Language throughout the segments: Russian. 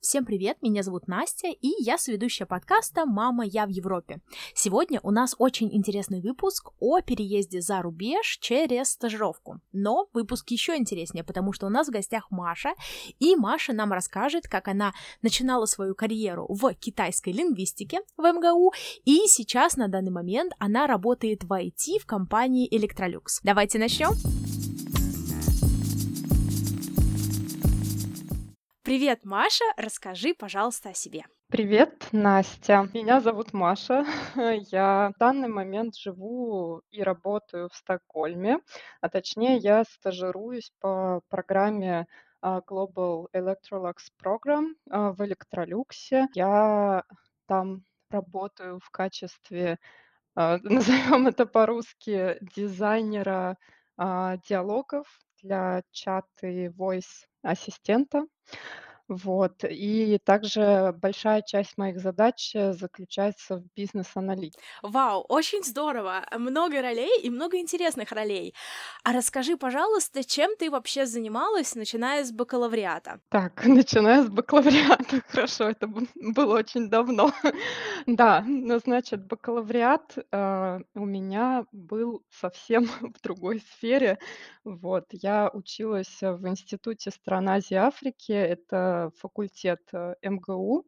Всем привет, меня зовут Настя, и я соведущая подкаста «Мама, я в Европе». Сегодня у нас очень интересный выпуск о переезде за рубеж через стажировку. Но выпуск еще интереснее, потому что у нас в гостях Маша, и Маша нам расскажет, как она начинала свою карьеру в китайской лингвистике в МГУ, и сейчас на данный момент она работает в IT в компании Electrolux. Давайте начнем. Привет, Маша, расскажи, пожалуйста, о себе. Привет, Настя. Меня зовут Маша. Я в данный момент живу и работаю в Стокгольме, а точнее я стажируюсь по программе а, Global Electrolux Program а, в Электролюксе. Я там работаю в качестве, а, назовем это по-русски, дизайнера диалогов для чата и voice ассистента. Вот. И также большая часть моих задач, э, заключается в бизнес-аналитике. Вау, очень здорово! Много ролей и много интересных ролей. А расскажи, пожалуйста, чем ты вообще занималась, начиная с бакалавриата? Так, начиная с бакалавриата. Хорошо, это б было очень давно. Да, ну, значит, бакалавриат, а, у меня был совсем в другой сфере. Вот. Я училась в Институте стран Азии и Африки. Это факультет, э, МГУ,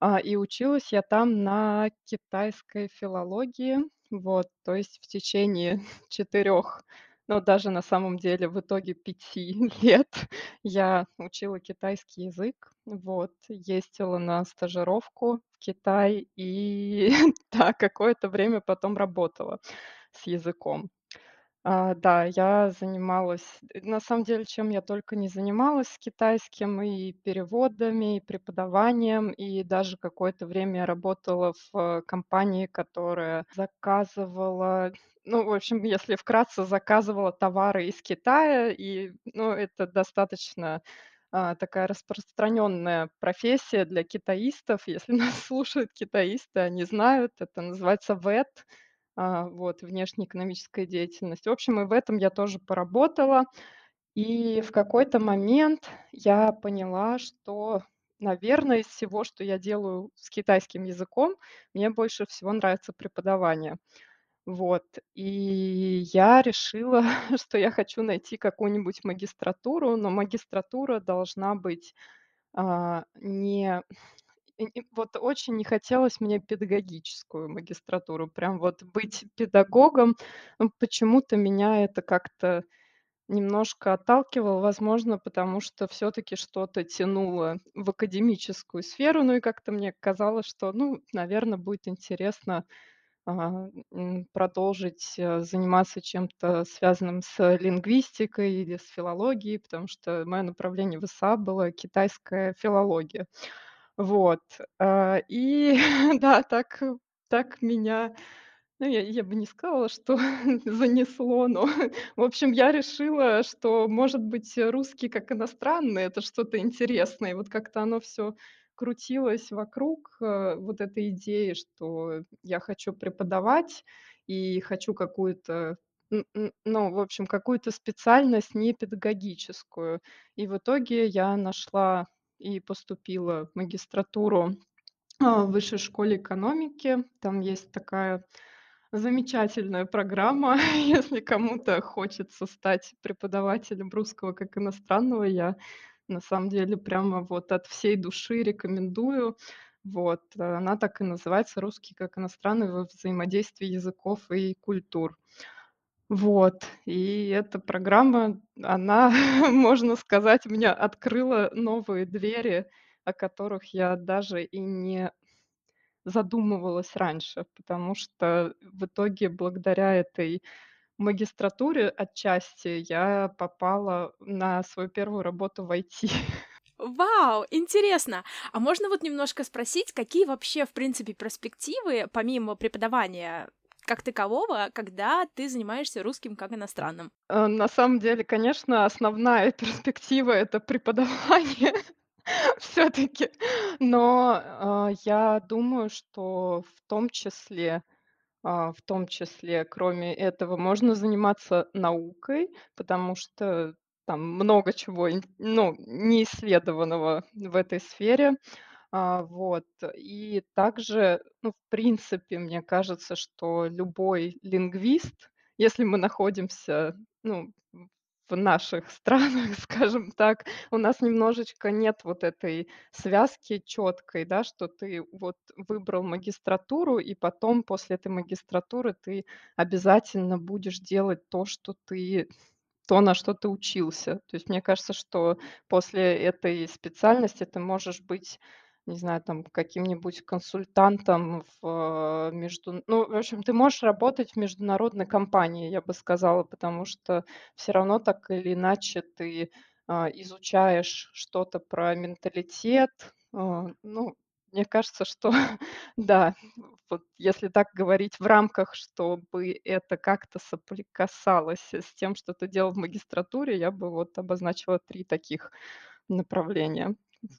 а, и училась я там на китайской филологии. Вот, то есть в течение четырех, ну, даже на самом деле в итоге пяти лет я учила китайский язык. Вот, ездила на стажировку в Китай и, да, какое-то время потом работала с языком. А, да, я занималась, э, на самом деле, чем я только не занималась с китайским: и переводами, и преподаванием, и даже какое-то время я работала в э, компании, которая заказывала, ну, в общем, если вкратце, заказывала товары из Китая. И, ну, это достаточно, а, такая распространенная профессия для китаистов. Если нас слушают китаисты, они знают, это называется ВЭТ а, вот, внешнеэкономическая деятельность. В общем, и в этом я тоже поработала. И в какой-то момент я поняла, что, наверное, из всего, что я делаю с китайским языком, мне больше всего нравится преподавание. Вот, и я решила, что я хочу найти какую-нибудь магистратуру, но магистратура должна быть, а, не вот очень не хотелось мне педагогическую магистратуру, прям вот быть педагогом. Ну, почему-то меня это как-то немножко отталкивало, возможно, потому что все таки что-то тянуло в академическую сферу. Ну и как-то мне казалось, что, ну, наверно, будет интересно, а, продолжить, э, заниматься чем-то связанным с лингвистикой или с филологией, потому что мое направление в ВСА было китайская филология. Вот, а, и да, так так меня, ну, я я бы не сказала, что занесло, но, в общем, я решила, что, может быть, русский как иностранный- это что-то интересное. Вот как-то оно всё крутилось вокруг, э, вот этой идеи, что я хочу преподавать и хочу какую-то, ну, в общем, какую-то специальность не педагогическую. И в итоге я нашла и поступила в магистратуру, а, в Высшей школе экономики. Там есть такая замечательная программа. Если кому-то хочется стать преподавателем русского как иностранного, я на самом деле прямо вот от всей души рекомендую. Вот, она так и называется "Русский как иностранный во взаимодействии языков и культур". Вот, и эта программа, она, можно сказать, мне открыла новые двери, о которых я даже и не задумывалась раньше, потому что в итоге благодаря этой магистратуре отчасти я попала на свою первую работу в IT. Вау, интересно! А можно вот немножко спросить, какие вообще, в принципе, перспективы, помимо преподавания как такового, когда ты занимаешься русским как иностранным? Э, на самом деле, конечно, основная перспектива- это преподавание всё-таки. Но, а, я думаю, что в том числе, а, в том числе, кроме этого, можно заниматься наукой, потому что там много чего ну, неисследованного в этой сфере. А, вот. И также, ну, в принципе, мне кажется, что любой лингвист, если мы находимся, ну, в наших странах, скажем так, у нас немножечко нет вот этой связки четкой, да, что ты вот выбрал магистратуру, и потом после этой магистратуры ты обязательно будешь делать то, что ты то, на что ты учился. То есть мне кажется, что после этой специальности ты можешь быть, не знаю, там каким-нибудь консультантом в э, между ну, в общем, ты можешь работать в международной компании, я бы сказала, потому что все равно так или иначе ты, а, изучаешь что-то про менталитет. А, ну, мне кажется, что да, вот если так говорить в рамках, чтобы это как-то соприкасалось с тем, что ты делал в магистратуре, я бы вот обозначила 3 таких направления.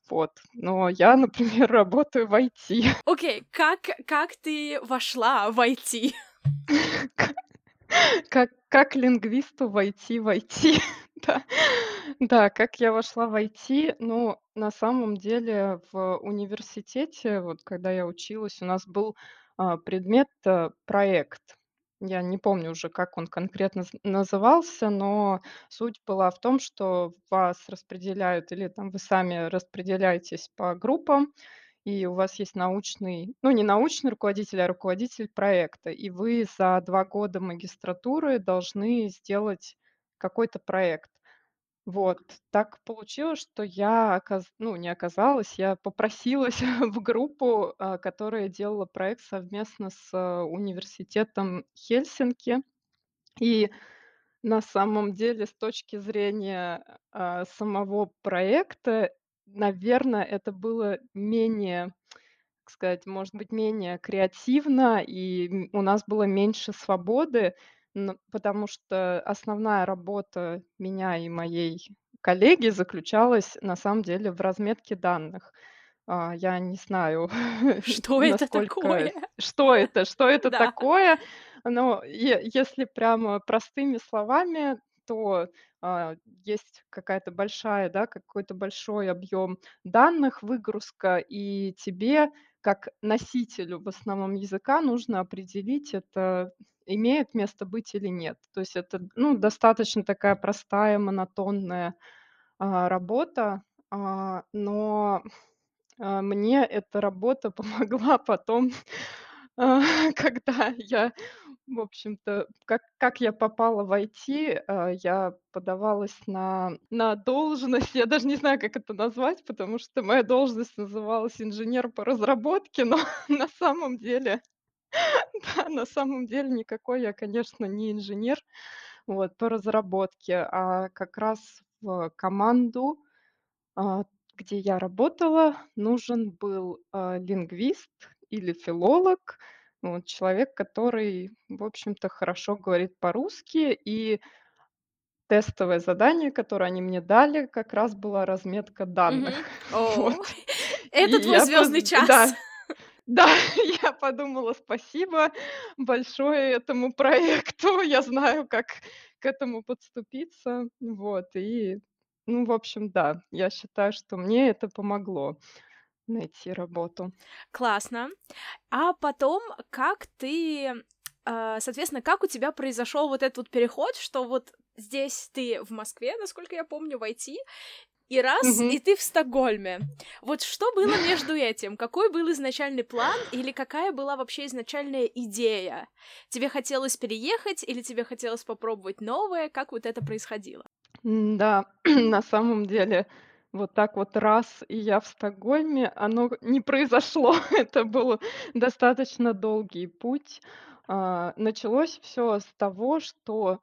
Вот. Но я, например, работаю в IT. Окей, как как ты вошла в IT? Как как лингвисту войти в IT? Да. Да, как я вошла в IT? Ну, на самом деле в университете, вот когда я училась, у нас был, а, предмет, э, проект. Я не помню уже, как он конкретно назывался, но суть была в том, что вас распределяют или там вы сами распределяетесь по группам, и у вас есть научный, ну, не научный руководитель, а руководитель проекта. И вы за 2 года магистратуры должны сделать какой-то проект. Вот. Так получилось, что я оказ ну, не оказалась, я попросилась в группу, а, которая делала проект совместно с а, университетом Хельсинки. И на самом деле, с точки зрения, а, самого проекта, наверно, это было менее, как сказать, может быть, менее креативно, и, у нас было меньше свободы, н потому что основная работа меня и моей коллеги заключалась, на самом деле, в разметке данных. А, я не знаю, Что это насколько такое? что это что это Да. такое, но е если прямо простыми словами, то, а, есть какая-то большая, да, какой-то большой объем данных, выгрузка, и тебе, как носителю, в основном, языка, нужно определить, это имеет место быть или нет. То есть это, ну, достаточно такая простая, монотонная, а, работа, а, но а, мне эта работа помогла потом, а, когда я, в общем-то, как как я попала в IT, а, я подавалась на на должность, я даже не знаю, как это назвать, потому что моя должность называлась инженер по разработке, но на самом деле, да, на самом деле никакой я, конечно, не инженер, вот, по разработке, а как раз в команду а, где я работала, нужен был, а, лингвист или филолог, вот человек, который, в общем-то, хорошо говорит по-русски. И тестовое задание, которое они мне дали, как раз была разметка данных. Вот. Это твой звездный час. да, да, я подумала: "Спасибо большое этому проекту, я знаю, как к этому подступиться". Вот, и, ну, в общем, да, я считаю, что мне это помогло найти работу. Классно. А потом, как ты, а, соответственно, как у тебя произошел вот этот вот переход, что вот здесь ты в Москве, насколько я помню, в IT, и раз, Мгм. и ты в Стокгольме. Вот что было между этим? Какой был изначальный план или какая была вообще изначальная идея? Тебе хотелось переехать или тебе хотелось попробовать новое? Как вот это происходило? М-да, на самом деле, вот так вот раз, и я в Стокгольме, оно не произошло. Это был достаточно долгий путь. А, началось всё с того, что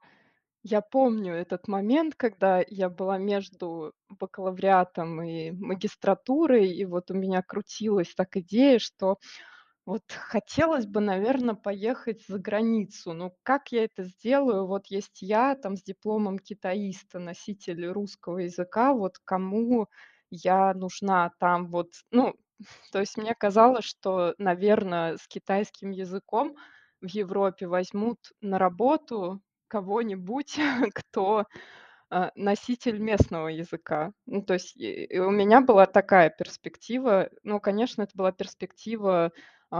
я помню этот момент, когда я была между бакалавриатом и магистратурой, и вот у меня крутилась так идея, что вот хотелось бы, наверно, поехать за границу. Но как я это сделаю? Вот есть я там с дипломом китаиста, носитель русского языка, вот кому я нужна там вот? Ну, то есть мне казалось, что, наверно, с китайским языком в Европе возьмут на работу кого-нибудь, кто а, носитель местного языка. Ну, то есть, у меня была такая перспектива. Ну, конечно, это была перспектива,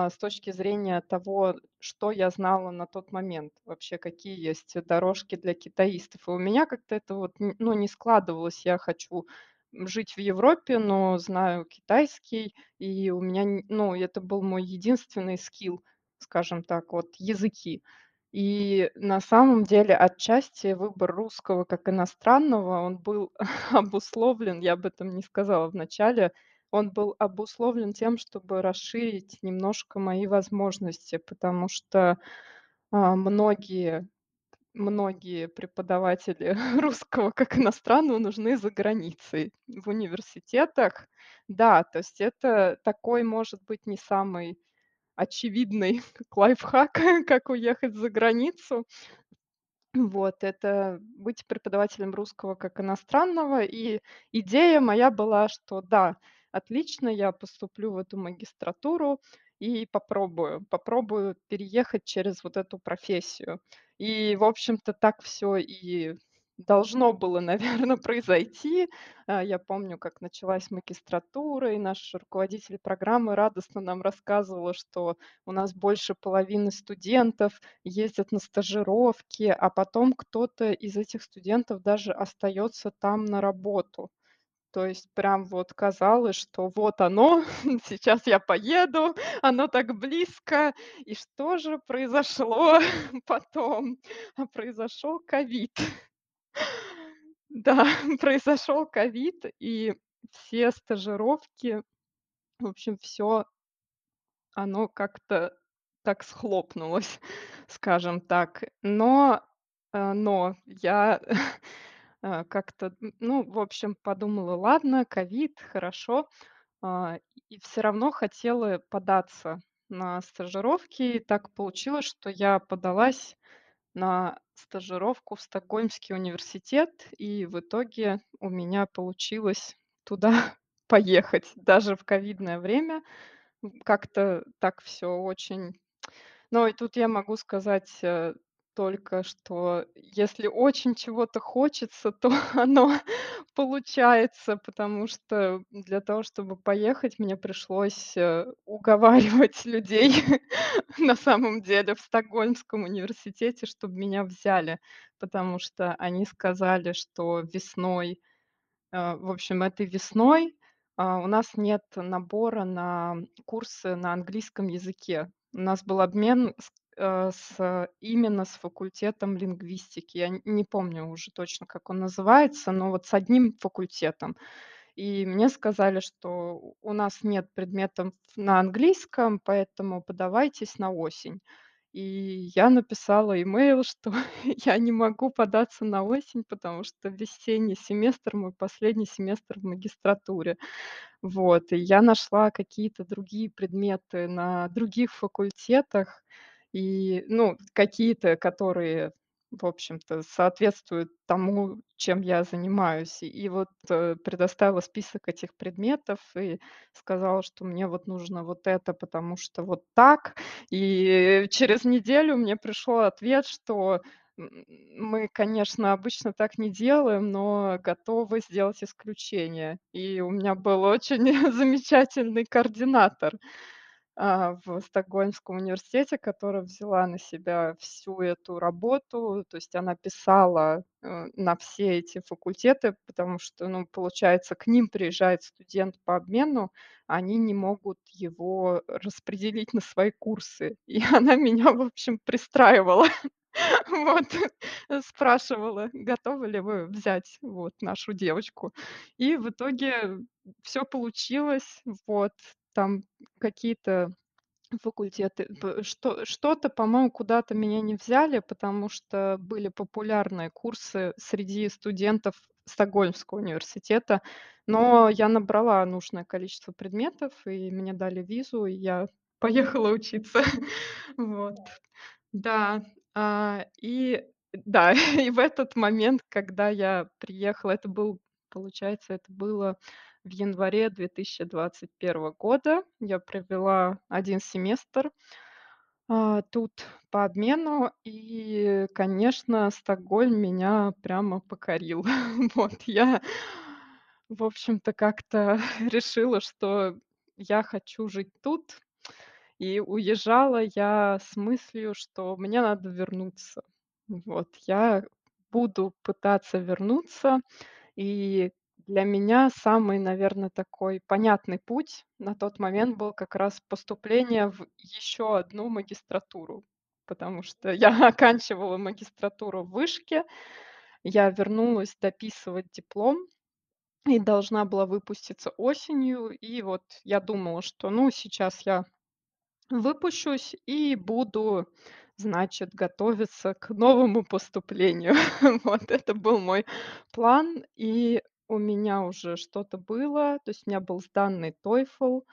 с точки зрения того, что я знала на тот момент, вообще какие есть дорожки для китаистов. И у меня как-то это вот, ну, не складывалось. Я хочу, жить в Европе, но знаю китайский, и у меня, ну, это был мой единственный скилл, скажем так, вот языки. И на самом деле отчасти выбор русского как иностранного, он был обусловлен, я об этом не сказала в начале, он был обусловлен тем, чтобы расширить немножко мои возможности, потому что, а, многие многие преподаватели русского как иностранного нужны за границей в университетах. Да, то есть это такой, может быть, не самый очевидный как лайфхак, как уехать за границу. Вот, это быть преподавателем русского как иностранного. И идея моя была, что да, отлично, я поступлю в эту магистратуру и попробую, попробую переехать через вот эту профессию. И, в общем-то, так все и должно было, наверно, произойти. А, я помню, как началась магистратура, и наш руководитель программы радостно нам рассказывала, что у нас больше половины студентов ездят на стажировки, а потом кто-то из этих студентов даже остается там на работу. То есть прям вот казалось, что вот оно, сейчас я поеду, оно так близко. И что же произошло потом? А произошел ковид. Да, произошел ковид, и все стажировки, в общем, все оно как-то так схлопнулось, скажем так. Но, э, но я, э, как-то, ну, в общем, подумала: "Ладно, ковид, хорошо". А, и все равно хотела податься на стажировки. И так получилось, что я подалась на стажировку в Стокгольмский университет, и в итоге у меня получилось туда поехать даже в ковидное время. Как-то так все очень но и тут я могу сказать, э, только что если очень чего-то хочется, то оно получается, потому что для того, чтобы поехать, мне пришлось, э, уговаривать людей на самом деле в Стокгольмском университете, чтобы меня взяли, потому что они сказали, что весной Э, в общем, этой весной, а, у нас нет набора на курсы на английском языке. У нас был обмен с э, с именно с факультетом лингвистики. Я не помню уже точно, как он называется, но вот с одним факультетом. И мне сказали, что у нас нет предметов на английском, поэтому подавайтесь на осень. И я написала имейл, что я не могу податься на осень, потому что весенний семестр- мой последний семестр в магистратуре. Вот, и я нашла какие-то другие предметы на других факультетах, и, ну, какие-то, которые, в общем-то, соответствуют тому, чем я занимаюсь. И вот, э, предоставила список этих предметов и сказала, что мне вот нужно вот это, потому что вот так. И через неделю мне пришел ответ, что мы, конечно, обычно так не делаем, но готовы сделать исключение. И у меня был очень замечательный координатор, а, в Стокгольмском университете, которая взяла на себя всю эту работу. То есть она писала, э, на все эти факультеты, потому что, ну, получается, к ним приезжает студент по обмену, они не могут его распределить на свои курсы. И она меня, в общем, пристраивала. Вот, спрашивала, готовы ли вы взять вот нашу девочку. И в итоге все получилось. Вот, там какие-то факультеты, п что что-то, по-моему, куда-то меня не взяли, потому что были популярные курсы среди студентов Стокгольмского университета. Но я набрала нужное количество предметов, и мне дали визу, и я поехала учиться. Вот. Да, а, и да, и в этот момент, когда я приехала, это был, получается, это было в январе 2021 года. Я провела один семестр А, тут по обмену. И, конечно, Стокгольм меня прямо покорил. Вот я, в общем-то, как-то решила, что я хочу жить тут. И уезжала я с мыслью, что мне надо вернуться. Вот я буду пытаться вернуться. И для меня самый, наверно, такой понятный путь на тот момент был как раз поступление в еще одну магистратуру. Потому что я оканчивала магистратуру в вышке, я вернулась дописывать диплом и должна была выпуститься осенью. И вот я думала, что, ну, сейчас я выпущусь и буду, значит, готовиться к новому поступлению. Вот это был мой план. И у меня уже что-то было. То есть у меня был сданный TOEFL.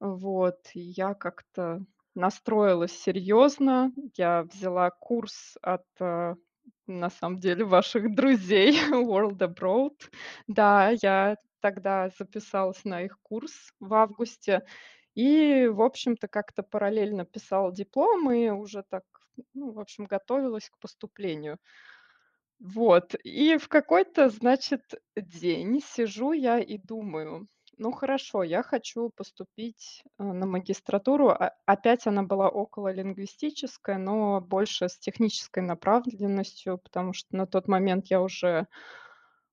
Вот. Я как-то настроилась серьезно. Я взяла курс от, э, на самом деле, ваших друзей World Abroad. Да, я тогда записалась на их курс в августе и, в общем-то, как-то параллельно писала диплом и уже так, ну, в общем, готовилась к поступлению. Вот. И в какой-то, значит, день сижу я и думаю: ну, хорошо, я хочу поступить, э, на магистратуру. А опять она была окололингвистическая, но больше с технической направленностью, потому что на тот момент я уже,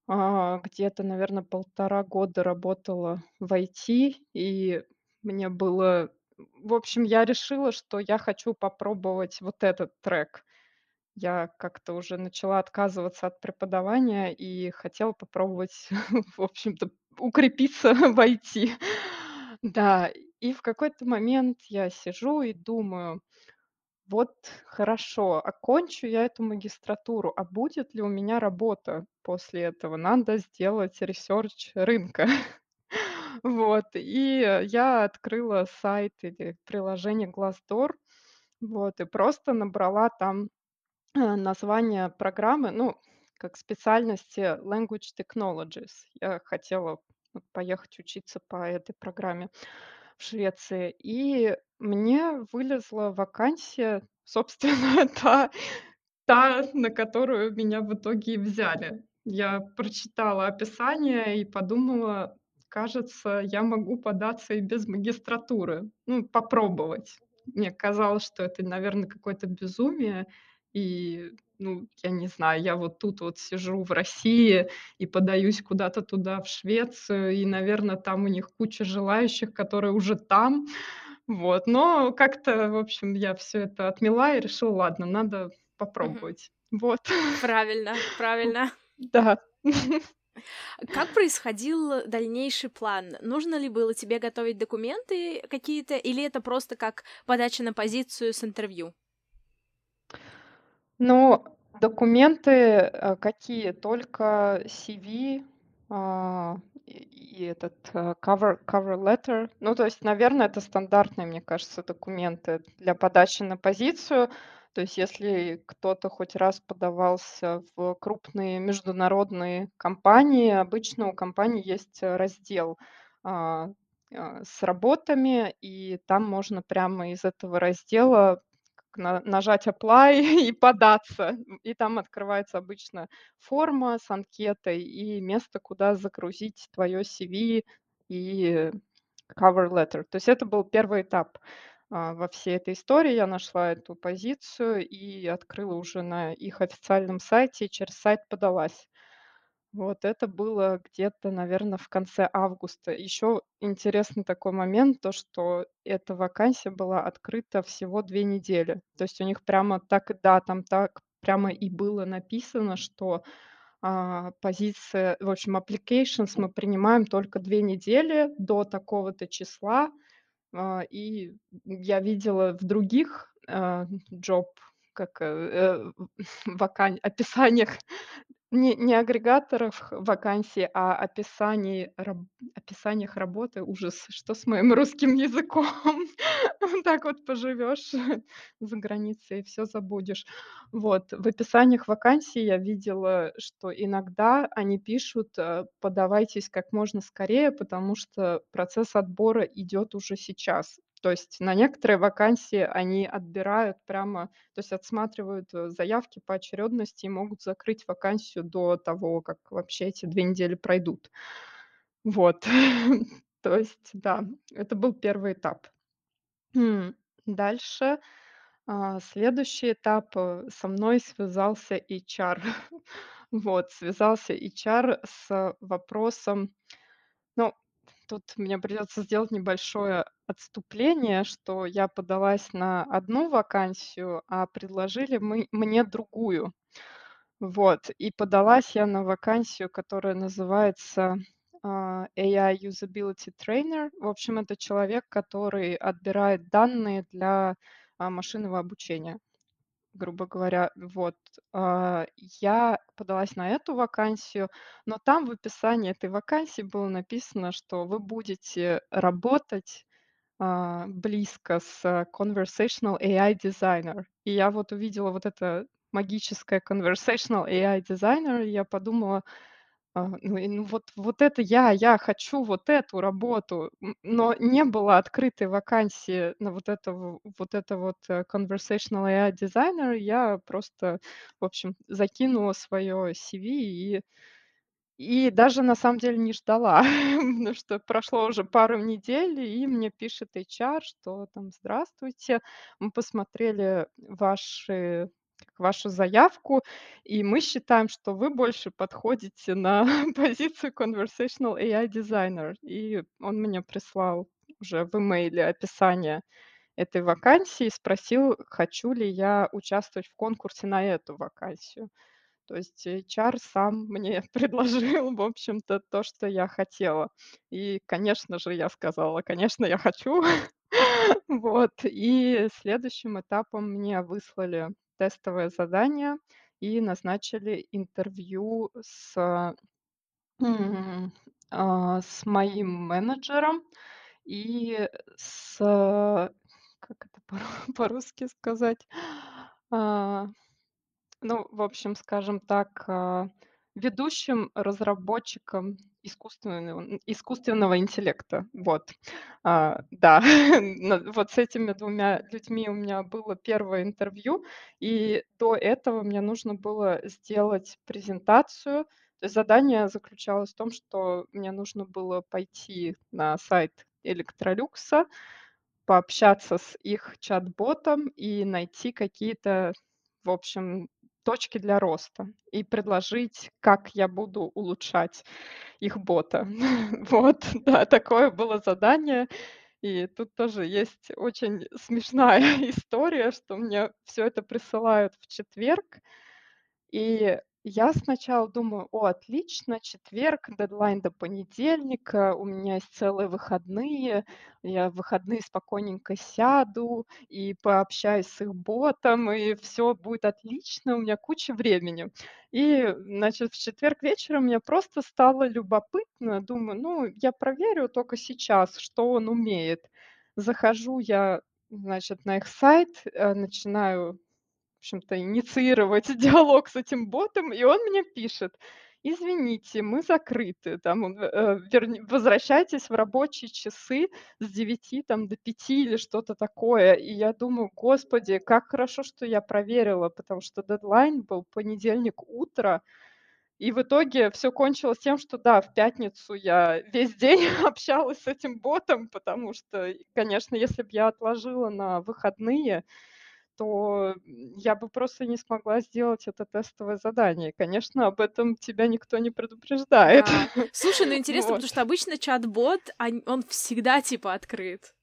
а, где-то, наверно, 1,5 года работала в IT, и мне было в общем, я решила, что я хочу попробовать вот этот трек. Я как-то уже начала отказываться от преподавания и хотела попробовать, в общем-то, укрепиться в IT. Да, и в какой-то момент я сижу и думаю: вот хорошо, окончу я эту магистратуру, а будет ли у меня работа после этого? Надо сделать research рынка. Вот. И я открыла сайт или приложение Glassdoor, вот, и просто набрала там, э, название программы, ну, как специальности Language Technologies. Я хотела поехать учиться по этой программе в Швеции. И мне вылезла вакансия, собственно, та та, на которую меня в итоге и взяли. Я прочитала описание и подумала: кажется, я могу податься и без магистратуры. Ну, попробовать. Мне казалось, что это, наверно, какое-то безумие. И, ну, я не знаю, я вот тут вот сижу в России и подаюсь куда-то туда, в Швецию, и, наверно, там у них куча желающих, которые уже там. Вот. Но как-то, в общем, я всё это отмела и решила: ладно, надо попробовать. Вот. Правильно, правильно. Да. Как происходил дальнейший план? Нужно ли было тебе готовить документы какие-то, или это просто как подача на позицию с интервью? Ну, документы, э, какие? Только CV, а, и этот, э, cover cover letter. Ну, то есть, наверно, это стандартные, мне кажется, документы для подачи на позицию. То есть если кто-то хоть раз подавался в крупные международные компании, обычно у компаний есть, э, раздел, а, а, с работами, и там можно прямо из этого раздела на нажать apply и податься. И там открывается обычно форма с анкетой и место, куда загрузить твоё CV и cover letter. То есть это был 1 этап, а, во всей этой истории. Я нашла эту позицию и открыла уже на их официальном сайте, и через сайт подалась. Вот это было где-то, наверно, в конце августа. Ещё интересный такой момент, то, что эта вакансия была открыта всего 2 недели. То есть у них прямо так да, там так прямо и было написано, что, а, позиция, в общем, applications мы принимаем только 2 недели до такого-то числа. А, и я видела в других, а, job, как, э, э, вакань описаниях, не не агрегаторов вакансий, а описаний раб описаниях работы. Ужас, что с моим русским языком? Так вот поживёшь за границей и всё забудешь. Вот. В описаниях вакансий я видела, что иногда они пишут, э: "Подавайтесь как можно скорее, потому что процесс отбора идёт уже сейчас". То есть на некоторые вакансии они отбирают прямо, то есть отсматривают, э, заявки по очередности и могут закрыть вакансию до того, как вообще эти 2 недели пройдут. Вот. То есть, да, это был первый этап. Дальше, а, следующий этап, э, со мной связался HR. Вот, связался HR с вопросом ну, тут мне придется сделать небольшое отступление, что я подалась на одну вакансию, а предложили мы мне другую. Вот, и подалась я на вакансию, которая называется, а, AI Usability Trainer. В общем, это человек, который отбирает данные для, а, машинного обучения, грубо говоря. Вот, а, я подалась на эту вакансию, но там в описании этой вакансии было написано, что вы будете работать, а, близко с Conversational AI Designer. И я вот увидела вот это магическое Conversational AI Designer, и я подумала, а, ну ну вот вот это я, я хочу вот эту работу. Но не было открытой вакансии на вот это вот это вот, э, Conversational AI Designer. Я просто, в общем, закинула свое CV и и даже на самом деле не ждала, потому что прошло уже пару недель, и мне пишет HR, что там: "Здравствуйте, мы посмотрели ваши вашу заявку, и мы считаем, что вы больше подходите на позицию Conversational AI Designer". И он мне прислал уже в имейле описание этой вакансии, спросил, хочу ли я участвовать в конкурсе на эту вакансию. То есть HR сам мне предложил, в общем-то, то, что я хотела. И, конечно же, я сказала: "Конечно, я хочу". Вот. И следующим этапом мне выслали тестовое задание и назначили интервью с, м, а, с моим менеджером и с как это по по-русски сказать? Ну, в общем, скажем так, а, ведущим разработчиком искусственного искусственного интеллекта. Вот. А, да, вот с этими двумя людьми у меня было первое интервью, и до этого мне нужно было сделать презентацию. То есть задание заключалось в том, что мне нужно было пойти на сайт "Электролюкса", пообщаться с их чат-ботом и найти какие-то, в общем, точки для роста и предложить, как я буду улучшать их бота. Вот, да, такое было задание. И тут тоже есть очень смешная история, что мне все это присылают в четверг, и я сначала думаю: "О, отлично, четверг, дедлайн до понедельника, у меня есть целые выходные, я в выходные спокойненько сяду и пообщаюсь с их ботом, и все будет отлично, у меня куча времени". И, значит, в четверг вечером мне просто стало любопытно. Думаю: "Ну, я проверю только сейчас, что он умеет". Захожу я, значит, на их сайт, э, начинаю общем-то, инициировать диалог с этим ботом, и он мне пишет: "Извините, мы закрыты, там, э, верне возвращайтесь в рабочие часы с девяти там до пяти или что-то такое". И я думаю: "Господи, как хорошо, что я проверила", потому что дедлайн был понедельник утро. И в итоге все кончилось тем, что да, в пятницу я весь день общалась с этим ботом, потому что, конечно, если б я отложила на выходные, то, я бы просто не смогла сделать это тестовое задание. Конечно, об этом тебя никто не предупреждает. Да. Слушай, ну интересно, Вот. потому что обычно чат-бот, он всегда типа открыт.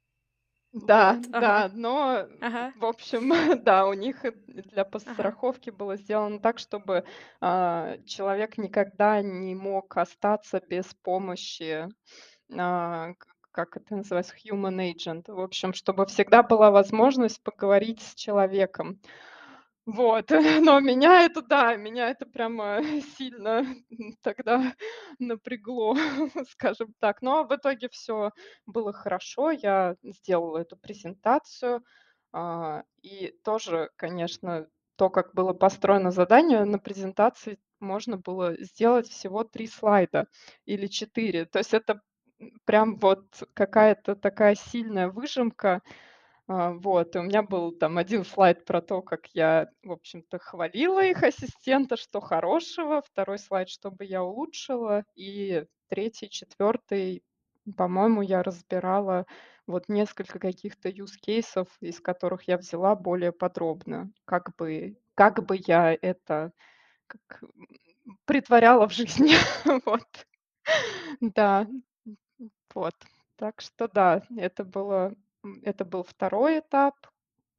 Да, Вот, да, ага, но, ага. в общем, да, у них э для Ага. подстраховки было сделано так, чтобы, а, человек никогда не мог остаться без помощи, к как это называется, human agent. В общем, чтобы всегда была возможность поговорить с человеком. Вот, но меня это, да, меня это прямо сильно тогда напрягло, скажем так. Но в итоге все было хорошо. Я сделала эту презентацию. А, и тоже, конечно, то, как было построено задание, на презентации можно было сделать всего 3 слайда или 4. То есть это прям вот какая-то такая сильная выжимка. А, вот, и у меня был там один слайд про то, как я, в общем-то, хвалила их ассистента, что хорошего, второй слайд, чтобы я улучшила, и третий, четвертый, по-моему, я разбирала вот несколько каких-то use кейсов, из которых я взяла более подробно, как бы как бы я это как, притворяла в жизни. Вот. Да. Вот. Так что да, это было это был второй этап.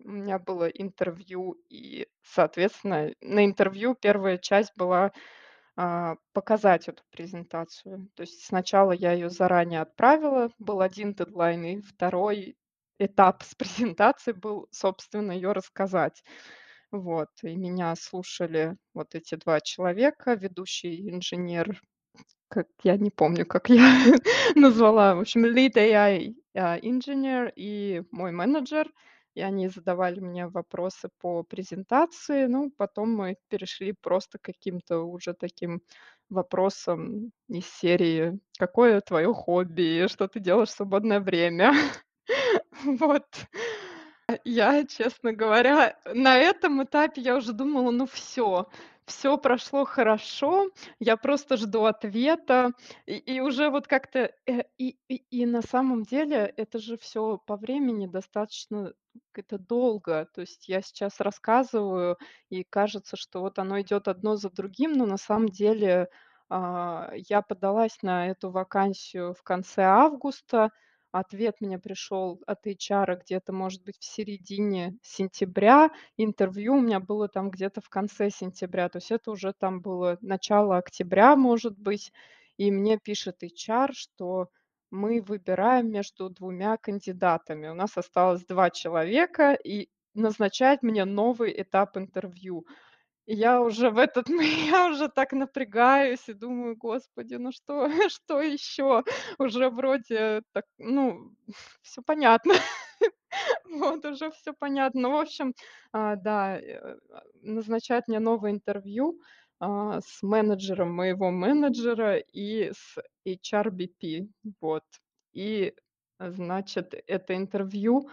У меня было интервью, и, соответственно, на интервью первая часть была, а, показать эту презентацию. То есть сначала я ее заранее отправила, был один дедлайн, и второй этап с презентацией был, собственно, ее рассказать. Вот, и меня слушали вот эти 2 человека, ведущий инженер как я не помню, как я назвала, в общем, lead AI, а, engineer и мой менеджер. И они задавали мне вопросы по презентации. Ну, потом мы перешли просто к каким-то уже таким вопросам из серии: "Какое твое хобби? Что ты делаешь в свободное время?" Вот. Я, честно говоря, на этом этапе я уже думала: "Ну всё, всё прошло хорошо, я просто жду ответа". И и уже вот как-то, э, и и и на самом деле это же всё по времени достаточно это долго. То есть я сейчас рассказываю, и кажется, что вот оно идет одно за другим, но на самом деле, а, я подалась на эту вакансию в конце августа. Ответ мне пришел от HR где-то, может быть, в середине сентября. Интервью у меня было там где-то в конце сентября. То есть это уже там было начало октября, может быть. И мне пишет HR, что мы выбираем между двумя кандидатами. У нас осталось 2 человека, и назначает мне новый этап интервью. Я уже в этот я уже так напрягаюсь и думаю: "Господи, ну что что еще?" Уже вроде так, ну, всё понятно. Вот, уже всё понятно. В общем, а, да, э, назначают мне новое интервью, а, с менеджером моего менеджера и с HRBP. Вот. И, значит, это интервью,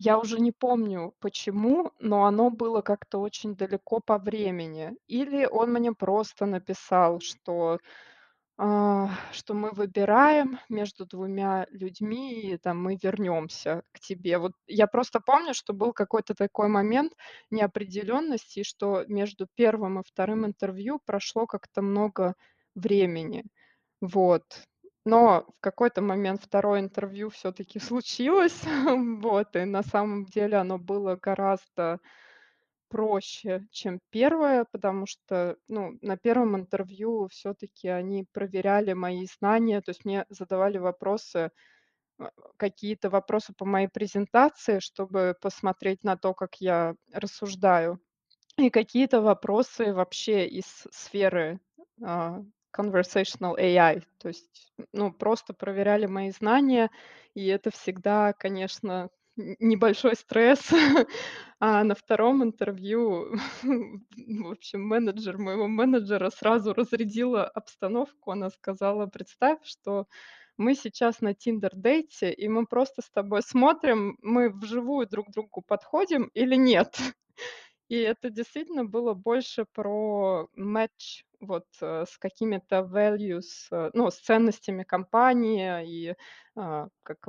я уже не помню почему, но оно было как-то очень далеко по времени. Или он мне просто написал, что, а, что мы выбираем между двумя людьми, и там мы вернемся к тебе. Вот я просто помню, что был какой-то такой момент неопределенности, что между первым и вторым интервью прошло как-то много времени. Вот. Но в какой-то момент второе интервью всё-таки случилось. Вот. И на самом деле оно было гораздо проще, чем первое, потому что, ну, на первом интервью всё-таки они проверяли мои знания. То есть мне задавали вопросы, а, какие-то вопросы по моей презентации, чтобы посмотреть на то, как я рассуждаю, и какие-то вопросы вообще из сферы, а, conversational AI. То есть, ну, просто проверяли мои знания, и это всегда, конечно, небольшой стресс. А на втором интервью, в общем, менеджер моего менеджера сразу разрядила обстановку. Она сказала: "Представь, что мы сейчас на "Тиндер"-дейте, и мы просто с тобой смотрим, мы вживую друг другу подходим или нет". И это действительно было больше про match вот, э, с какими-то values, э, ну, с ценностями компании и, а, как,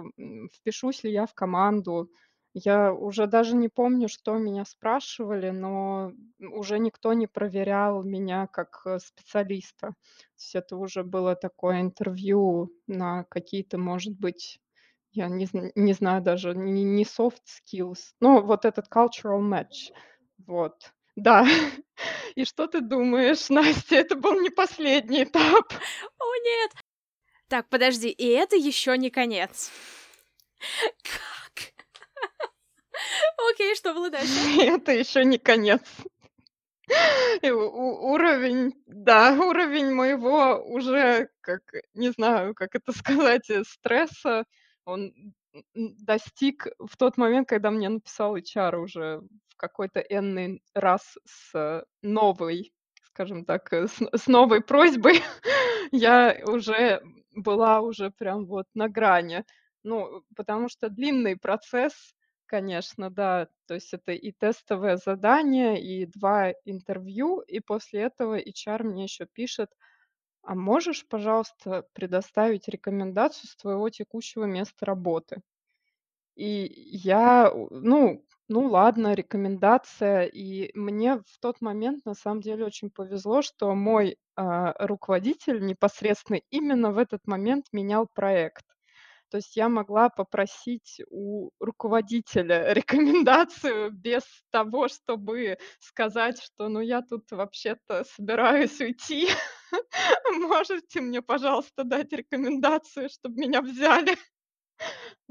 впишусь ли я в команду. Я уже даже не помню, что меня спрашивали, но уже никто не проверял меня как, э, специалиста. То есть это уже было такое интервью на какие-то, может быть, я не не знаю даже, не не soft skills, но вот этот cultural match. Вот. Да. И что ты думаешь, Настя, это был не последний этап. О нет! Так, подожди, и это еще не конец. Как? Окей, что было дальше? Это еще не конец. И уровень, да, уровень моего уже, как, не знаю, как это сказать, э, стресса, он достиг в тот момент, когда мне написал HR уже какой-то энный раз с новой, скажем так, э, с с новой просьбой. Я уже была уже прям вот на грани. Ну, потому что длинный процесс, конечно, да. То есть это и тестовое задание, и 2 интервью, и после этого HR мне еще пишет: "А можешь, пожалуйста, предоставить рекомендацию с твоего текущего места работы?" И я, ну ну ладно, рекомендация. И мне в тот момент на самом деле очень повезло, что мой, а, руководитель непосредственный именно в этот момент менял проект. То есть я могла попросить у руководителя рекомендацию без того, чтобы сказать, что, ну, я тут вообще-то собираюсь уйти. Можете мне, пожалуйста, дать рекомендацию, чтобы меня взяли?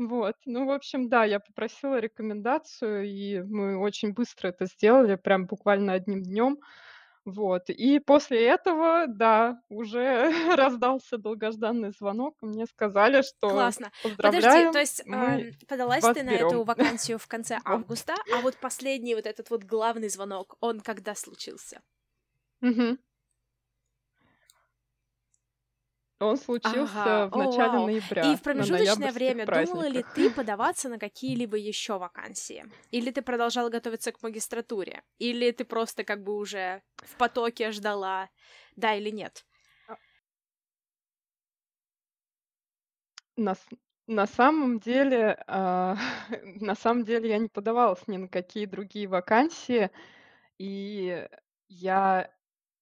Вот. Ну, в общем, да, я попросила рекомендацию, и мы очень быстро это сделали, прям буквально одним днем. Вот. И после этого, да, уже раздался долгожданный звонок, мне сказали, что Классно. Подожди, поздравляем, то есть, мы эм, подалась вас ты на берем. эту вакансию в конце Вот. августа, а вот последний вот этот вот главный звонок, он когда случился? Мгм. Он случился Ага, в о, начале. И ноября, в на промежуточное время думала ли ты подаваться на какие-либо еще вакансии? Или ты продолжала готовиться к магистратуре? Или ты просто как бы уже в потоке ждала, да или нет? А На на самом деле, а, на самом деле я не подавалась ни на какие другие вакансии. И я,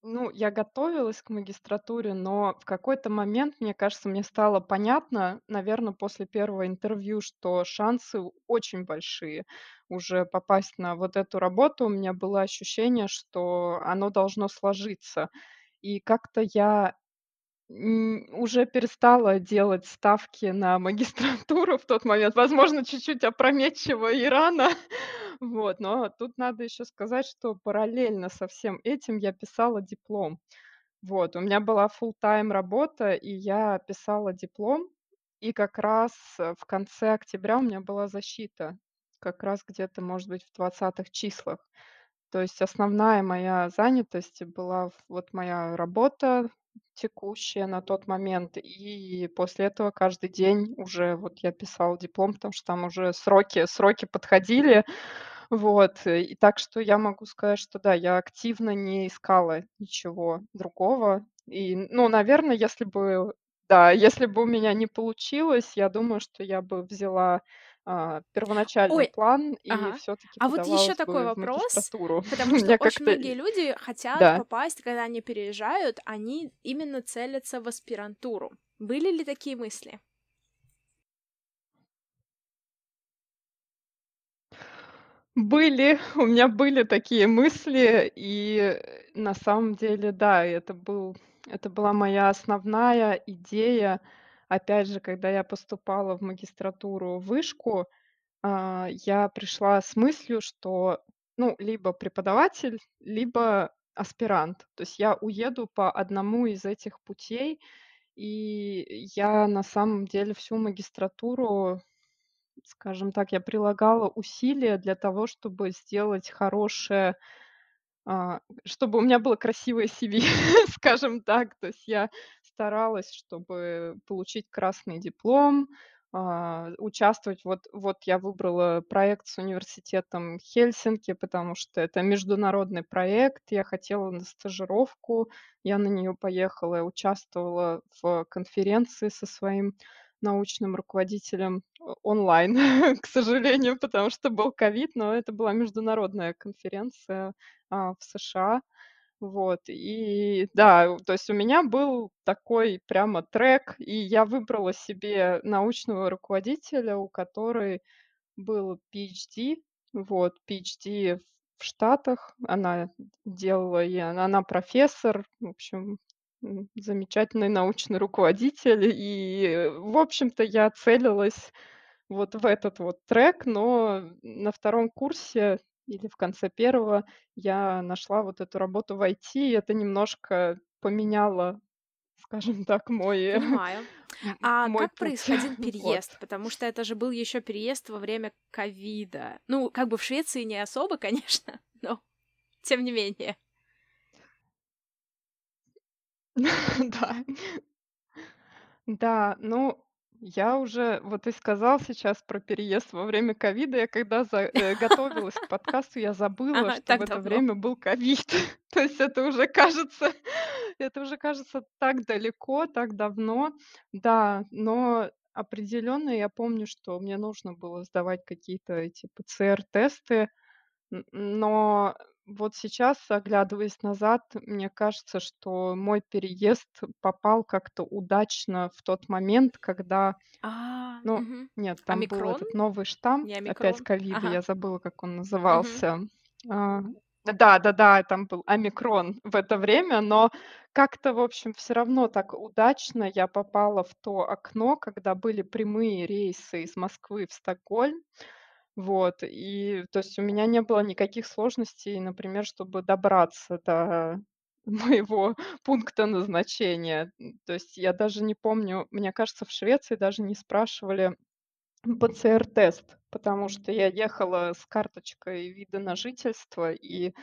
ну, я готовилась к магистратуре, но в какой-то момент, мне кажется, мне стало понятно, наверно, после первого интервью, что шансы очень большие уже попасть на вот эту работу. У меня было ощущение, что оно должно сложиться. И как-то я, уже перестала делать ставки на магистратуру в тот момент. Возможно, чуть-чуть опрометчиво и рано. Вот. Но тут надо еще сказать, что параллельно со всем этим я писала диплом. Вот. У меня была фултайм работа, и я писала диплом. И как раз, э, в конце октября у меня была защита. Как раз где-то, может быть, в 20 числах. То есть основная моя занятость была вот моя работа текущая на тот момент, и после этого каждый день уже вот я писала диплом, потому что там уже сроки сроки подходили. Вот. И так что я могу сказать, что да, я активно не искала ничего другого. И, ну, наверно, если бы, да, если бы у меня не получилось, я думаю, что я бы взяла, а, первоначальный Ой, план и ага. всё-таки А вот еще такой вопрос, потому что очень многие люди хотят Да. попасть, когда они переезжают, они именно целятся в аспирантуру. Были ли такие мысли? Были, у меня были такие мысли, и на самом деле, да, это был это была моя основная идея. Опять же, когда я поступала в магистратуру, в вышку, а, я пришла с мыслью, что, ну, либо преподаватель, либо аспирант. То есть я уеду по одному из этих путей. И я на самом деле всю магистратуру, скажем так, я прилагала усилия для того, чтобы сделать хорошее, чтобы у меня было красивое CV, скажем так. То есть я старалась, чтобы получить красный диплом, а, участвовать. Вот вот я выбрала проект с университетом Хельсинки, потому что это международный проект. Я хотела на стажировку, я на нее поехала участвовала в конференции со своим научным руководителем о онлайн, к сожалению, потому что был ковид, но это была международная конференция, а, в США. Вот. И да, то есть у меня был такой прямо трек, и я выбрала себе научного руководителя, у которой был PhD. Вот. PhD в Штатах. Она делала, и она она профессор. В общем, м, замечательный научный руководитель. И, в общем-то, я целилась вот в этот вот трек, но на 2 курсе или в конце 1 я нашла вот эту работу в IT, и это немножко поменяло, скажем так, мой, Понимаю. м А мой как путь. происходил Вот. переезд? Потому что это же был еще переезд во время ковида. Ну, как бы в Швеции не особо, конечно, но тем не менее. Да. Да, ну, я уже вот ты сказал сейчас про переезд во время ковида. Я когда за э, готовилась к подкасту, я забыла, Ага, что в так это давно. время был ковид. То есть это уже кажется это уже кажется так далеко, так давно. Да, но определенно я помню, что мне нужно было сдавать какие-то эти ПЦР-тесты. Н но вот сейчас, оглядываясь назад, мне кажется, что мой переезд попал как-то удачно в тот момент, когда А, ну, мгм. нет, там был Омикрон? этот новый штамм, Не опять омикрон? ковида, Ага. я забыла, как он Мгм. назывался. А, да-да-да, там был омикрон в это время, но как-то, в общем, все равно так удачно я попала в то окно, когда были прямые рейсы из Москвы в Стокгольм. Вот, и то есть у меня не было никаких сложностей, например, чтобы добраться до моего пункта назначения. То есть я даже не помню, мне кажется, в Швеции даже не спрашивали ПЦР-тест, потому что я ехала с карточкой вида на жительство, и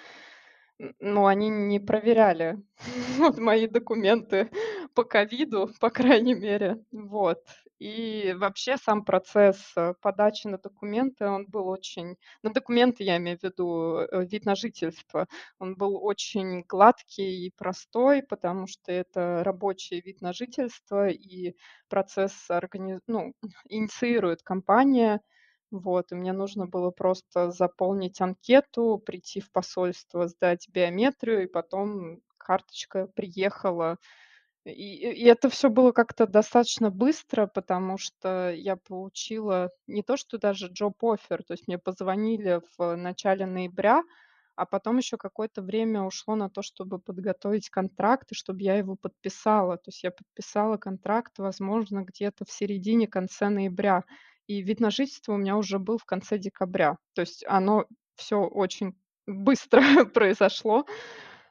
Ну, они не проверяли вот мои документы по ковиду, по крайней мере. Вот. И вообще сам процесс, э, подачи на документы, он был очень на документы, я имею в виду, э, вид на жительство, он был очень гладкий и простой, потому что это рабочий вид на жительство, и процесс органи ну, инициирует компания. Вот, и мне нужно было просто заполнить анкету, прийти в посольство, сдать биометрию, и потом карточка приехала. И и это все было как-то достаточно быстро, потому что я получила не то, что даже offer, то есть мне позвонили в начале ноября, а потом еще какое-то время ушло на то, чтобы подготовить контракт и чтобы я его подписала. То есть я подписала контракт, возможно, где-то в середине, конце ноября. И вид на жительство у меня уже был в конце декабря. То есть оно все очень быстро произошло.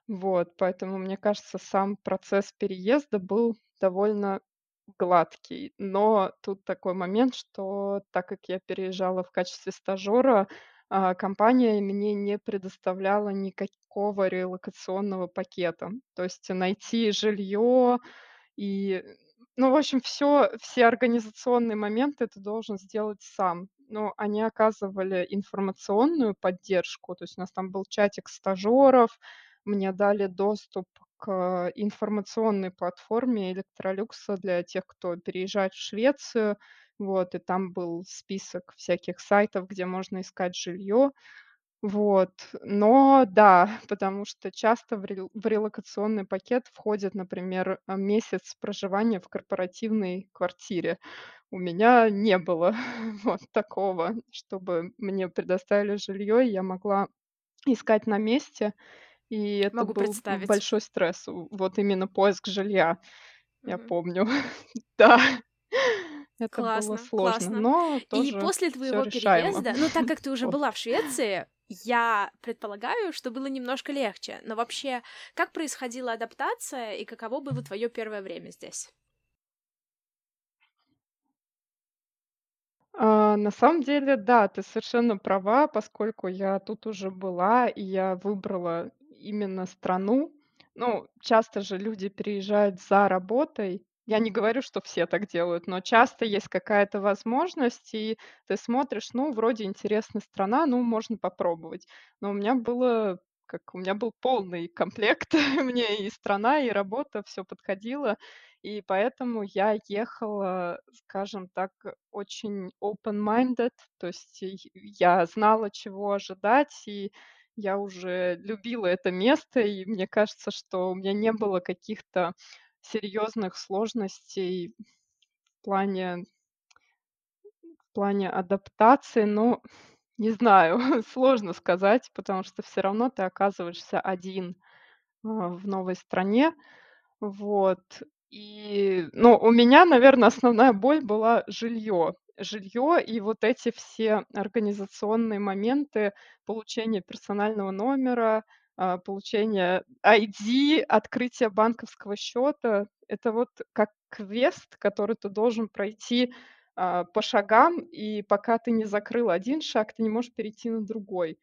Вот, поэтому, мне кажется, сам процесс переезда был довольно гладкий. Но тут такой момент, что так как я переезжала в качестве стажера, а, компания мне не предоставляла никакого релокационного пакета. То есть найти жилье и, ну, в общем, все все организационные моменты ты должен сделать сам. Но они оказывали информационную поддержку, то есть у нас там был чатик стажеров, мне дали доступ к информационной платформе "Электролюкса" для тех, кто переезжает в Швецию. Вот, и там был список всяких сайтов, где можно искать жилье. Вот, но да, потому что часто в рел в релокационный пакет входит, например, э, месяц проживания в корпоративной квартире. У меня не было вот такого, чтобы мне предоставили жилье, и я могла искать на месте, и это Могу был представить. большой стресс. У вот именно поиск жилья, я Мгм. помню. Да, это было Классно, сложно, классно. но И тоже после твоего решаемо. переезда, ну, так как ты уже Вот. была в Швеции, я предполагаю, что было немножко легче. Но вообще, как происходила адаптация и каково было твое первое время здесь? А, на самом деле, да, ты совершенно права, поскольку я тут уже была, и я выбрала именно страну. Ну, часто же люди переезжают за работой. Я не говорю, что все так делают, но часто есть какая-то возможность, и ты смотришь, ну, вроде интересная страна, ну, можно попробовать. Но у меня было как у меня был полный комплект, мне и страна, и работа, все подходило. И поэтому я ехала, скажем так, очень open-minded, то есть я знала, чего ожидать, и я уже любила это место, и мне кажется, что у меня не было каких-то серьезных сложностей в плане в плане адаптации. Ну, не знаю, сложно сказать, потому что все равно ты оказываешься один, а, в новой стране. Вот. И, ну, у меня, наверное, основная боль была жилье. Жилье и вот эти все организационные моменты получения персонального номера, а, получения ID, открытия банковского счета. Это вот как квест, который ты должен пройти, а, по шагам, и пока ты не закрыл один шаг, ты не можешь перейти на другой.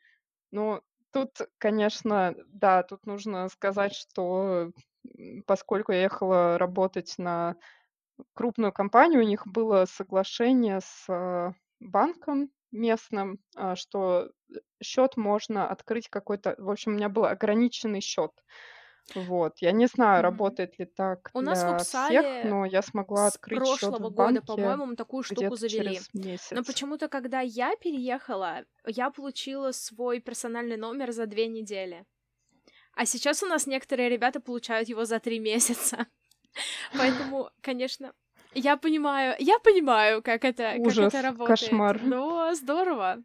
Ну, тут, конечно, да, тут нужно сказать, что, поскольку я ехала работать на крупную компанию, у них было соглашение с, э, банком местным, а, что, счет можно открыть какой-то в общем, у меня был ограниченный счет. Вот. Я не знаю, работает ли так У нас в для всех, но я смогла с открыть счет прошлого в года, банке по-моему, мы такую штуку завели. через Но месяц. почему-то, когда я переехала, я получила свой персональный номер за 2 недели. А сейчас у нас некоторые ребята получают его за 3 месяца. Поэтому, конечно, я понимаю я понимаю, как это как Ужас, это работает. кошмар. Но здорово.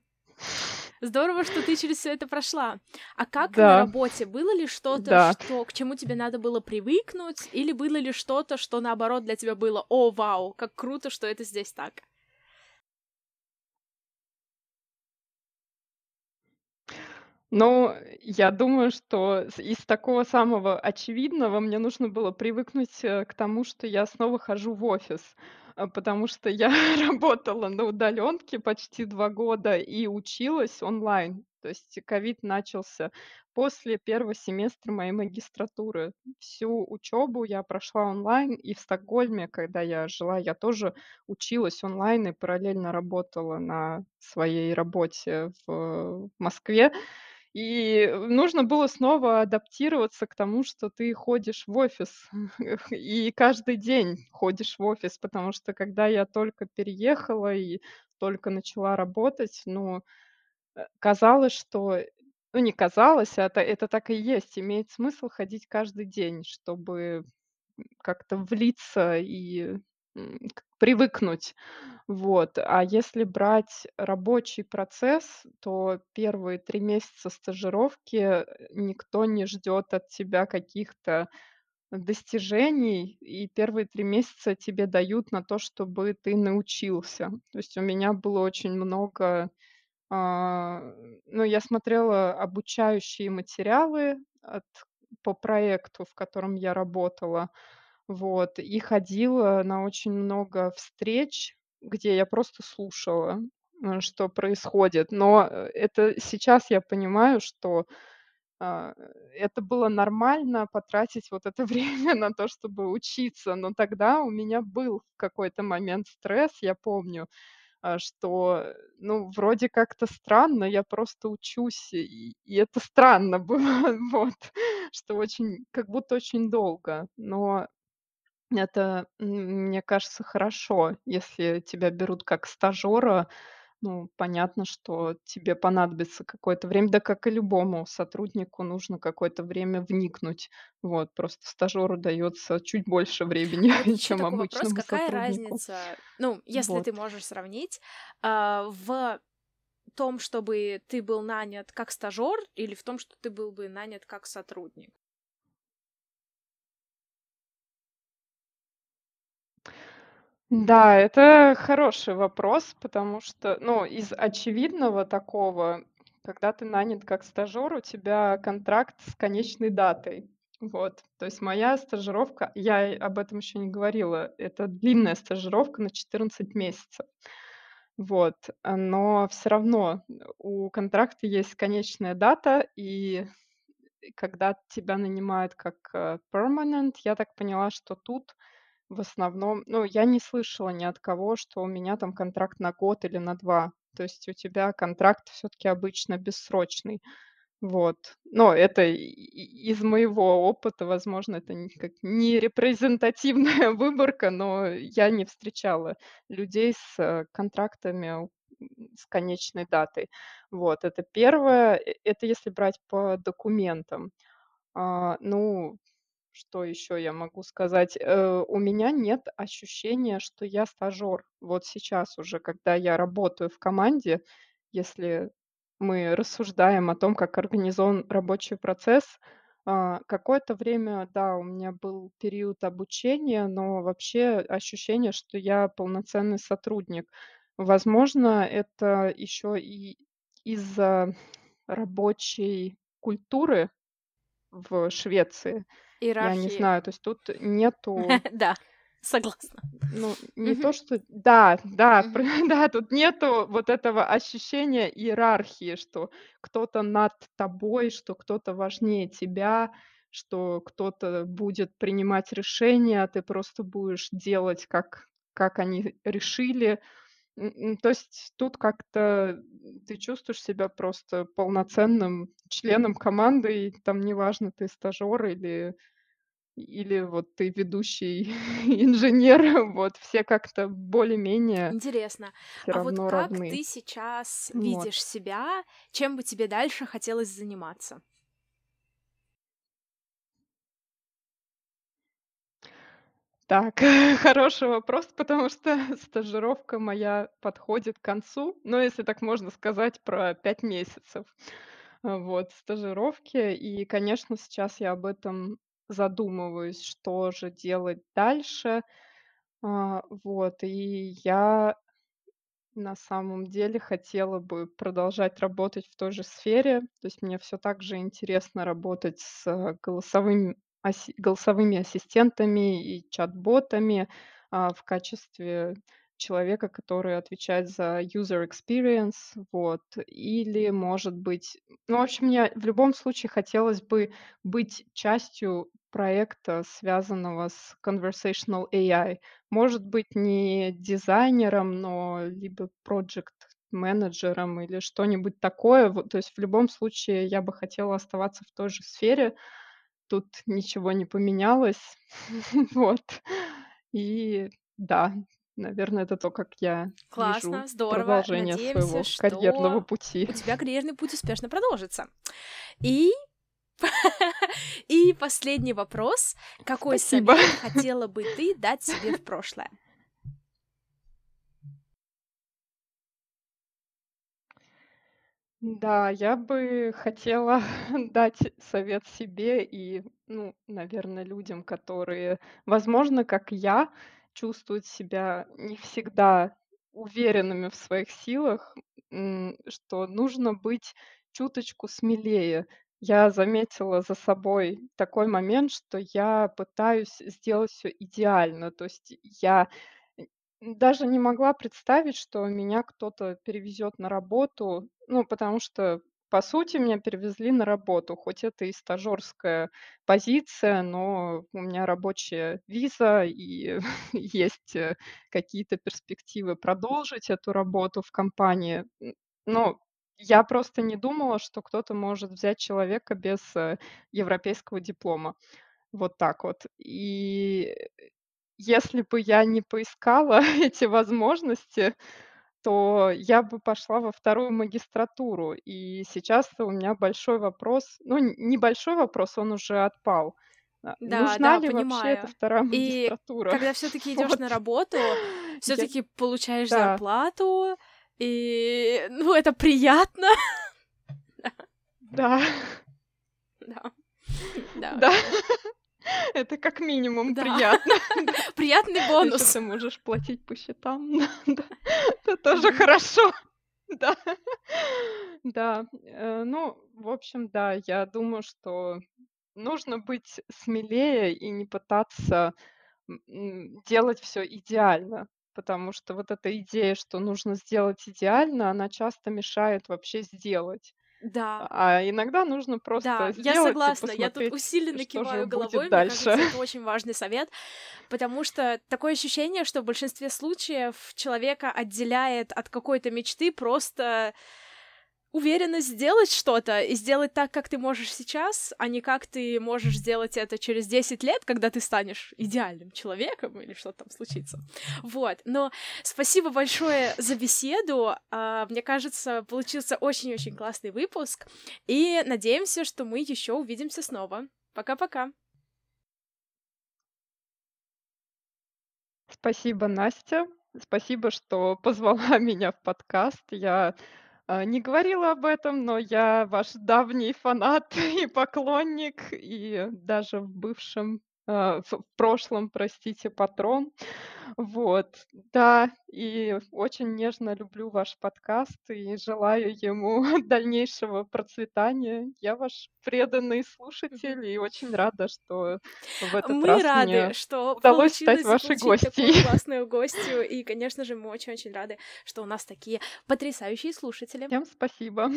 Здорово, что ты через всё это прошла. А как на Да. работе? Было ли что-то, Да. что к чему тебе надо было привыкнуть, или было ли что-то, что, наоборот, для тебя было: "О, вау, как круто, что это здесь так"? Ну, я думаю, что из такого самого очевидного мне нужно было привыкнуть, э, к тому, что я снова хожу в офис. А, потому что я работала на удалёнке почти 2 года и училась онлайн. То есть ковид начался после 1 семестра моей магистратуры. Всю учёбу я прошла онлайн, и в Стокгольме, когда я жила, я тоже училась онлайн и параллельно работала на своей работе в Москве. И нужно было снова адаптироваться к тому, что ты ходишь в офис и каждый день ходишь в офис, потому что когда я только переехала и только начала работать, ну, э, казалось, что ну, не казалось, а это это так и есть, имеет смысл ходить каждый день, чтобы, как-то влиться и, привыкнуть. Вот. А если брать рабочий процесс, то первые 3 месяца стажировки, э, никто не ждёт от тебя каких-то достижений, и первые 3 месяца тебе дают на то, чтобы ты научился. То есть у меня было очень много, а, ну, я смотрела обучающие материалы от по проекту, в котором я работала, вот, и ходила на очень много встреч, где я просто слушала, м, что происходит. Но, э, это сейчас я понимаю, что, а, это было нормально потратить вот это время на то, чтобы учиться. Но тогда у меня был какой-то момент стресс, я помню, а, что, ну, вроде как-то странно, я просто учусь, и это странно было, вот, что очень как будто очень долго. Но это, м, мне кажется, хорошо, если тебя берут как стажёра. Ну, понятно, что тебе понадобится какое-то время, да как и любому сотруднику нужно какое-то время вникнуть. Вот. Просто стажёру даётся чуть больше времени, А вот чем такой вопрос: обычному какая сотруднику. разница, ну, если Вот. ты можешь сравнить, а, в том, чтобы ты был нанят как стажёр, или в том, что ты был бы нанят как сотрудник? Да, это хороший вопрос, потому что, ну, из очевидного такого, когда ты нанят как стажёр, у тебя контракт с конечной датой. Вот. То есть моя стажировка, я об этом ещё не говорила, это длинная стажировка на 14 месяцев. Вот. Но всё равно, у контракта есть конечная дата, и когда тебя нанимают как, э, permanent, я так поняла, что тут в основном ну, я не слышала ни от кого, что у меня там контракт на год или на 2. То есть у тебя контракт всё-таки обычно бессрочный. Вот. Но это из моего опыта, возможно, это не как не репрезентативная выборка, но я не встречала людей с, э, контрактами, с конечной датой. Вот. Это 1. Э это если брать по документам. А, ну, что ещё я могу сказать? Э, у меня нет ощущения, что я стажёр. Вот сейчас уже, когда я работаю в команде, если мы рассуждаем о том, как организован рабочий процесс, а, какое-то время, да, у меня был период обучения, но вообще ощущение, что я полноценный сотрудник. Возможно, это ещё и из-за рабочей культуры в Швеции. Я не Иерархии. знаю, то есть тут нету Да, согласна. ну, не то что Да, да, да, тут нету вот этого ощущения иерархии, что кто-то над тобой, что кто-то важнее тебя, что кто-то будет принимать решения, а ты просто будешь делать, как как они решили. М, то есть тут как-то ты чувствуешь себя просто полноценным членом команды, и там неважно, ты стажёр или или вот ты ведущий инженер, вот все как-то более-менее Интересно. всё А вот равно как равны. ты сейчас Вот. видишь себя? Чем бы тебе дальше хотелось заниматься? Так, хороший вопрос, потому что стажировка моя подходит к концу. Ну, если так можно сказать, про 5 месяцев. А, вот стажировки. И, конечно, сейчас я об этом задумываюсь, что же делать дальше. А, вот, и я на самом деле хотела бы продолжать работать в той же сфере. То есть мне всё так же интересно работать с голосовым аси голосовыми ассистентами и чат-ботами, а, в качестве человека, который отвечает за user experience. Вот. Или, может быть ну, в общем, мне в любом случае хотелось бы быть частью проекта, связанного с conversational AI. Может быть, не дизайнером, но либо проджект-менеджером или что-нибудь такое. Вот, то есть в любом случае я бы хотела оставаться в той же сфере. Тут ничего не поменялось. Вот. И да, наверно, это то, как я вижу Классно, здорово. продолжение Надеемся, своего карьерного что пути. у тебя карьерный путь успешно продолжится. И и последний вопрос. Какой Спасибо. совет хотела бы ты дать себе в прошлое? Да, я бы хотела дать совет себе и, ну, наверно, людям, которые, возможно, как я, чувствуют себя не всегда уверенными в своих силах, что нужно быть чуточку смелее. Я заметила за собой такой момент, что я пытаюсь сделать всё идеально. То есть я, даже не могла представить, что меня кто-то перевезёт на работу. Ну, потому что, по сути, меня перевезли на работу. Хоть это и стажёрская позиция, но у меня рабочая виза и есть, э, какие-то перспективы продолжить эту работу в компании. Но я просто не думала, что кто-то может взять человека без, э, европейского диплома. Вот так вот. И если бы я не поискала эти возможности, то я бы пошла во вторую магистратуру. И сейчас у меня большой вопрос, ну, н небольшой вопрос, он уже отпал. А, Да, нужна да, ли вообще эта понимаю. вторая И магистратура? когда всё-таки идёшь Вот. на работу, Я всё-таки получаешь Да. зарплату, и, ну, это приятно. Да. Да. Да. Да. Да. Это как минимум Да. приятно. Да. Приятный Ещё бонус. ты можешь платить по счетам. Да. Это тоже хорошо. Да. Да. Э, ну, в общем, да, я думаю, что нужно быть смелее и не пытаться, м м, делать всё идеально. Потому что вот эта идея, что нужно сделать идеально, она часто мешает вообще сделать. Да. А иногда нужно просто Да, я сделать и согласна. Я тут усиленно киваю головой. Мне дальше. кажется, это очень важный совет, потому что такое ощущение, что в большинстве случаев человека отделяет от какой-то мечты просто уверенность сделать что-то и сделать так, как ты можешь сейчас, а не как ты можешь сделать это через 10 лет, когда ты станешь идеальным человеком или что там случится. Вот. Но спасибо большое за беседу. А, мне кажется, получился очень-очень классный выпуск, и надеемся, что мы ещё увидимся снова. Пока-пока. Спасибо, Настя. Спасибо, что позвала меня в подкаст. Я, а, не говорила об этом, но я ваш давний фанат и поклонник, и даже в бывшем, а, в прошлом, простите, патрон. Вот. Да, и очень нежно люблю ваш подкаст и желаю ему дальнейшего процветания. Я ваш преданный слушатель и очень рада, что в этот Мы раз рады, мне что удалось стать вашей гостьей. классную гостью, и, конечно же, мы очень-очень рады, что у нас такие потрясающие слушатели. Всем спасибо.